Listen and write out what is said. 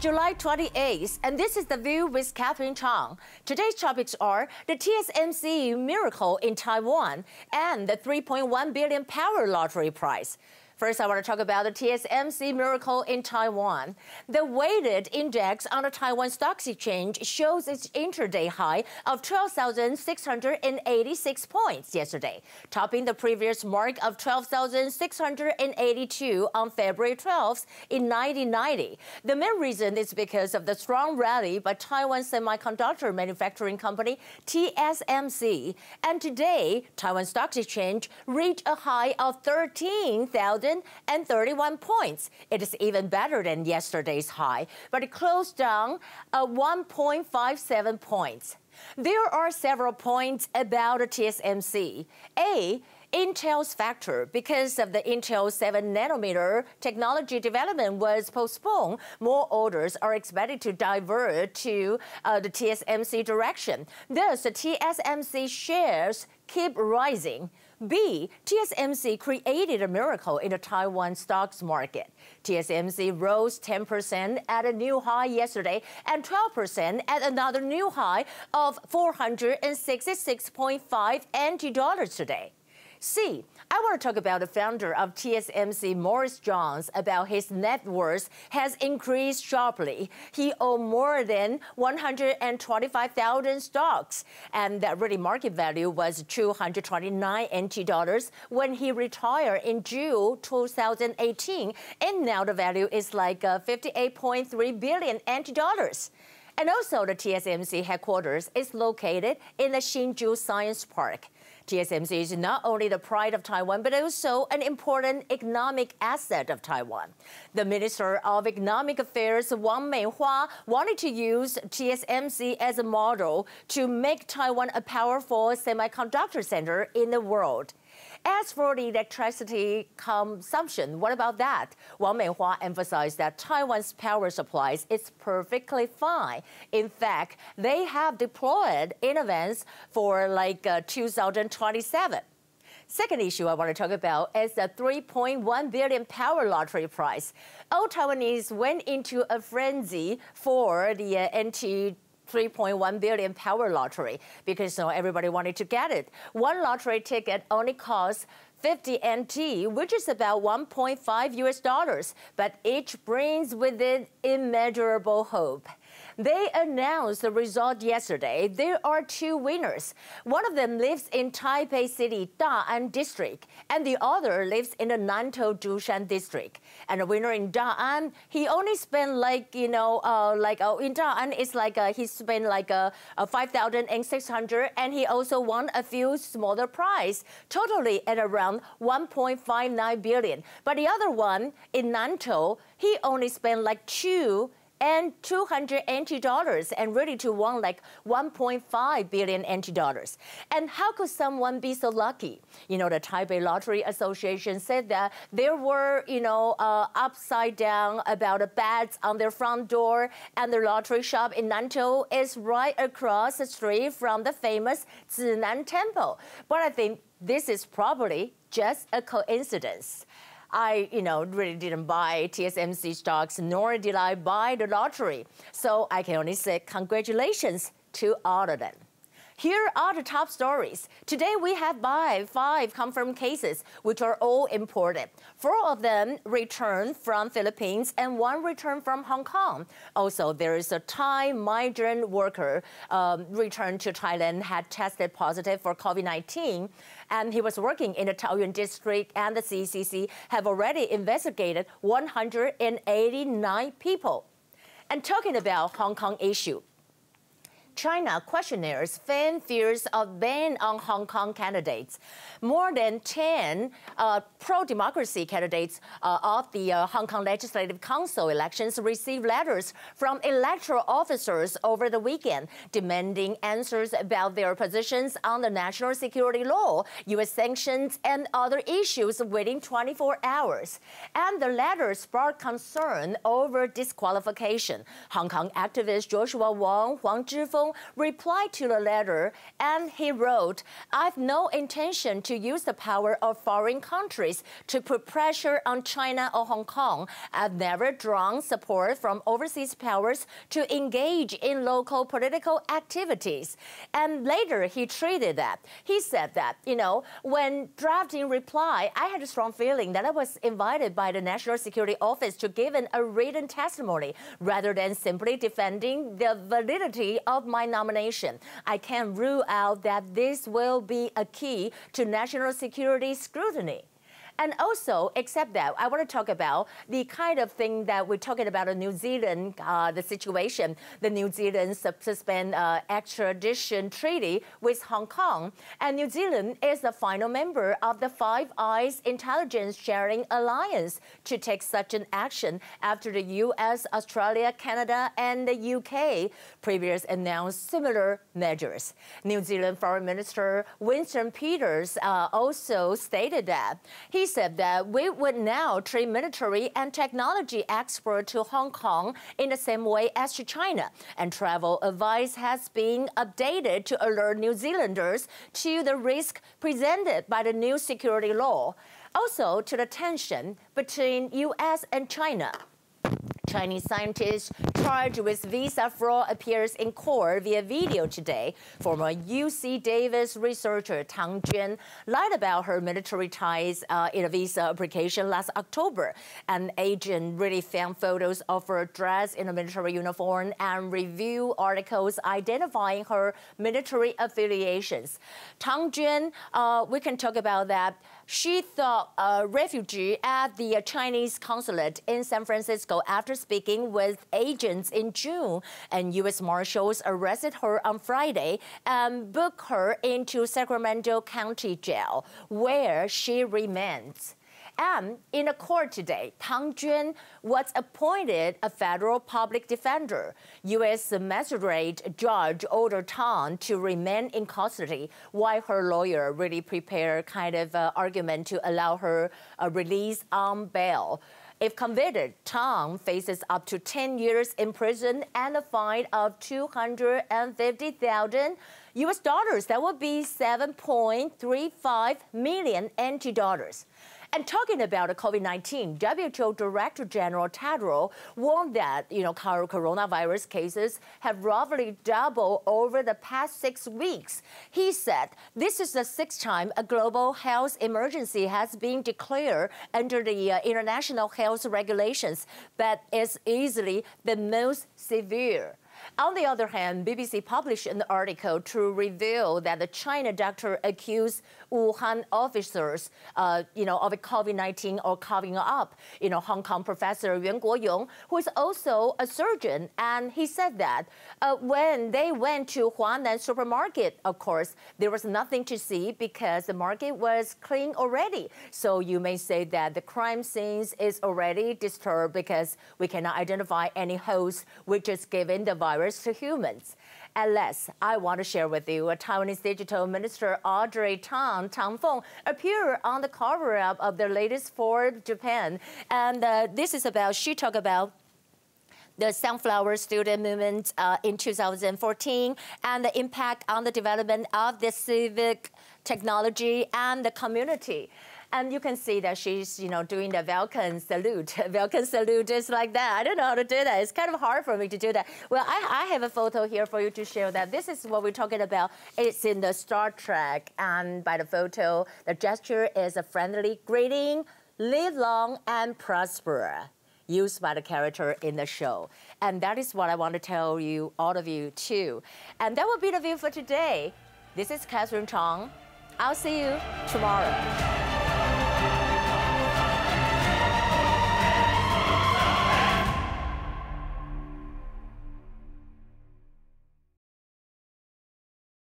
July 28th, and this is The View with Catherine Chang. Today's topics are the TSMC miracle in Taiwan and the 3.1 billion power lottery prize. First, I want to talk about the TSMC miracle in Taiwan. The weighted index on the Taiwan Stock Exchange shows its intraday high of 12,686 points yesterday, topping the previous mark of 12,682 on February 12th in 1990. The main reason is because of the strong rally by Taiwan Semiconductor Manufacturing Company, TSMC. And today, Taiwan Stock Exchange reached a high of 13,000 131 points. It is even better than yesterday's high, but it closed down at 1.57 points. There are several points about the TSMC. A, Intel's factor because of the Intel 7 nanometer technology development was postponed. More orders are expected to divert to uh, the TSMC direction. Thus, the TSMC shares keep rising. B, TSMC created a miracle in the Taiwan stocks market. TSMC rose 10% at a new high yesterday and 12% at another new high of 466.5 NT dollars today. C. I want to talk about the founder of TSMC, Morris Chang, about his net worth has increased sharply. He owed more than 125,000 stocks, and that really market value was 229 NT dollars when he retired in June 2018, and now the value is like uh, 58.3 billion NT dollars. And also, the TSMC headquarters is located in the Hsinchu Science Park. TSMC is not only the pride of Taiwan, but also an important economic asset of Taiwan. The Minister of Economic Affairs, Wang Meihua, wanted to use TSMC as a model to make Taiwan a powerful semiconductor center in the world. As for the electricity consumption, what about that? Wang Meihua emphasized that Taiwan's power supplies is perfectly fine. In fact, they have deployed in advance for like uh, 2027. Second issue I want to talk about is the 3.1 billion power lottery prize. All Taiwanese went into a frenzy for the uh, NT 3.1 billion power lottery because you know, everybody wanted to get it. One lottery ticket only costs 50 NT, which is about 1.5 US dollars, but each brings with it immeasurable hope. They announced the result yesterday. There are two winners. One of them lives in Taipei City, Da'an District, and the other lives in the Nantou Zhushan District. And the winner in Da'an, he only spent like, you know, uh, like uh, in Da'an, it's like uh, he spent like uh, uh 5,600 and he also won a few smaller prize, totally at around 1.59 billion. But the other one in Nantou, he only spent like two and 200 NT dollars and ready to win like 1.5 billion NT dollars. And how could someone be so lucky? You know, the Taipei Lottery Association said that there were, you know, uh, upside down about bats on their front door, and the lottery shop in Nantou is right across the street from the famous Zinan Temple. But I think this is probably just a coincidence. I, you know, really didn't buy TSMC stocks, nor did I buy the lottery. So I can only say congratulations to all of them. Here are the top stories. Today we have five, five confirmed cases, which are all imported. Four of them returned from Philippines and one returned from Hong Kong. Also, there is a Thai migrant worker um, returned to Thailand had tested positive for COVID-19 and he was working in the Taoyuan district and the CCC have already investigated 189 people. And talking about Hong Kong issue, China questionnaires fan fears of ban on Hong Kong candidates. More than 10 uh, pro-democracy candidates uh, of the uh, Hong Kong Legislative Council elections received letters from electoral officers over the weekend demanding answers about their positions on the national security law, U.S. sanctions, and other issues within 24 hours. And the letters sparked concern over disqualification. Hong Kong activist Joshua Wong, Huang Zhifeng, Replied to the letter and he wrote, I have no intention to use the power of foreign countries to put pressure on China or Hong Kong. I've never drawn support from overseas powers to engage in local political activities. And later he treated that. He said that, you know, when drafting reply, I had a strong feeling that I was invited by the National Security Office to give an, a written testimony rather than simply defending the validity of my nomination. I can't rule out that this will be a key to national security scrutiny. And also, except that, I want to talk about the kind of thing that we're talking about in New Zealand, uh, the situation, the New Zealand suspend uh, extradition treaty with Hong Kong. And New Zealand is the final member of the Five Eyes Intelligence Sharing Alliance to take such an action after the US, Australia, Canada, and the UK previously announced similar measures. New Zealand Foreign Minister Winston Peters uh, also stated that he said that we would now treat military and technology exports to Hong Kong in the same way as to China. And travel advice has been updated to alert New Zealanders to the risk presented by the new security law. Also to the tension between U.S. and China. Chinese scientist charged with visa fraud appears in court via video today. Former UC Davis researcher Tang Juan lied about her military ties uh, in a visa application last October. An agent really found photos of her dressed in a military uniform and review articles identifying her military affiliations. Tang Juan, uh, we can talk about that. She thought a refugee at the Chinese consulate in San Francisco after speaking with agents in June, and U.S. Marshals arrested her on Friday and booked her into Sacramento County Jail, where she remains. And in a court today, Tang Juan was appointed a federal public defender. U.S. magistrate judge ordered Tang to remain in custody while her lawyer really prepared kind of uh, argument to allow her uh, release on bail. If convicted, Tang faces up to 10 years in prison and a fine of 250,000 US dollars. That would be 7.35 million NT dollars. And talking about COVID-19, WHO Director General Tedros warned that, you know, coronavirus cases have roughly doubled over the past six weeks. He said this is the sixth time a global health emergency has been declared under the uh, international health regulations, but it's easily the most severe. On the other hand, BBC published an article to reveal that the China doctor accused Wuhan officers, uh, you know, of COVID-19 or covering up. You know, Hong Kong professor Yuan Guoyong, who is also a surgeon, and he said that uh, when they went to Huanan supermarket, of course, there was nothing to see because the market was clean already. So you may say that the crime scenes is already disturbed because we cannot identify any host which is giving the virus to humans. At last, I want to share with you a Taiwanese digital minister Audrey Tang, Tang Feng, appeared on the cover-up of the latest Forbes Japan. And uh, this is about, she talked about the Sunflower Student Movement uh, in 2014 and the impact on the development of the civic technology and the community. And you can see that she's, you know, doing the Vulcan salute. Vulcan salute just like that. I don't know how to do that. It's kind of hard for me to do that. Well, I, I have a photo here for you to show that this is what we're talking about. It's in the Star Trek. And by the photo, the gesture is a friendly greeting, live long and prosper used by the character in the show. And that is what I want to tell you, all of you, too. And that will be the view for today. This is Catherine Chong. I'll see you tomorrow.